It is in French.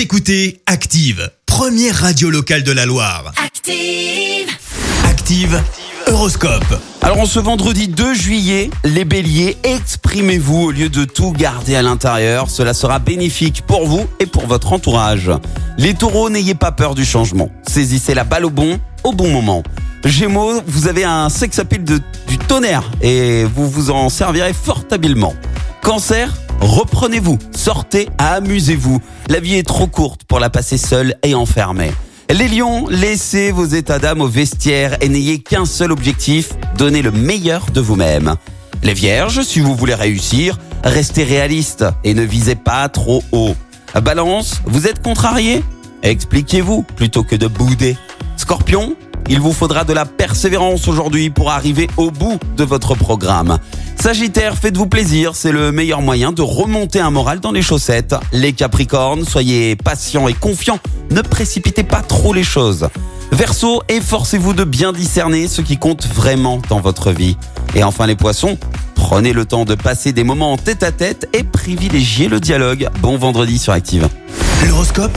Vous écoutez Active, première radio locale de la Loire. Active. Active, Horoscope. Alors en ce vendredi 2 juillet, les béliers, exprimez-vous au lieu de tout garder à l'intérieur. Cela sera bénéfique pour vous et pour votre entourage. Les taureaux, n'ayez pas peur du changement. Saisissez la balle au bon, au bon moment. Gémeaux, vous avez un sex appeal de, du tonnerre et vous vous en servirez fort habilement. Cancer, reprenez-vous, sortez, amusez-vous. La vie est trop courte pour la passer seule et enfermée. Les lions, laissez vos états d'âme au vestiaire et n'ayez qu'un seul objectif, donnez le meilleur de vous-même. Les vierges, si vous voulez réussir, restez réaliste et ne visez pas trop haut. Balance, vous êtes contrarié? Expliquez-vous plutôt que de bouder. Scorpion, il vous faudra de la persévérance aujourd'hui pour arriver au bout de votre programme. Sagittaire, faites-vous plaisir, c'est le meilleur moyen de remonter un moral dans les chaussettes. Les Capricornes, soyez patients et confiants, ne précipitez pas trop les choses. Verseau, efforcez-vous de bien discerner ce qui compte vraiment dans votre vie. Et enfin les poissons, prenez le temps de passer des moments en tête à tête et privilégiez le dialogue. Bon vendredi sur Active. L'horoscope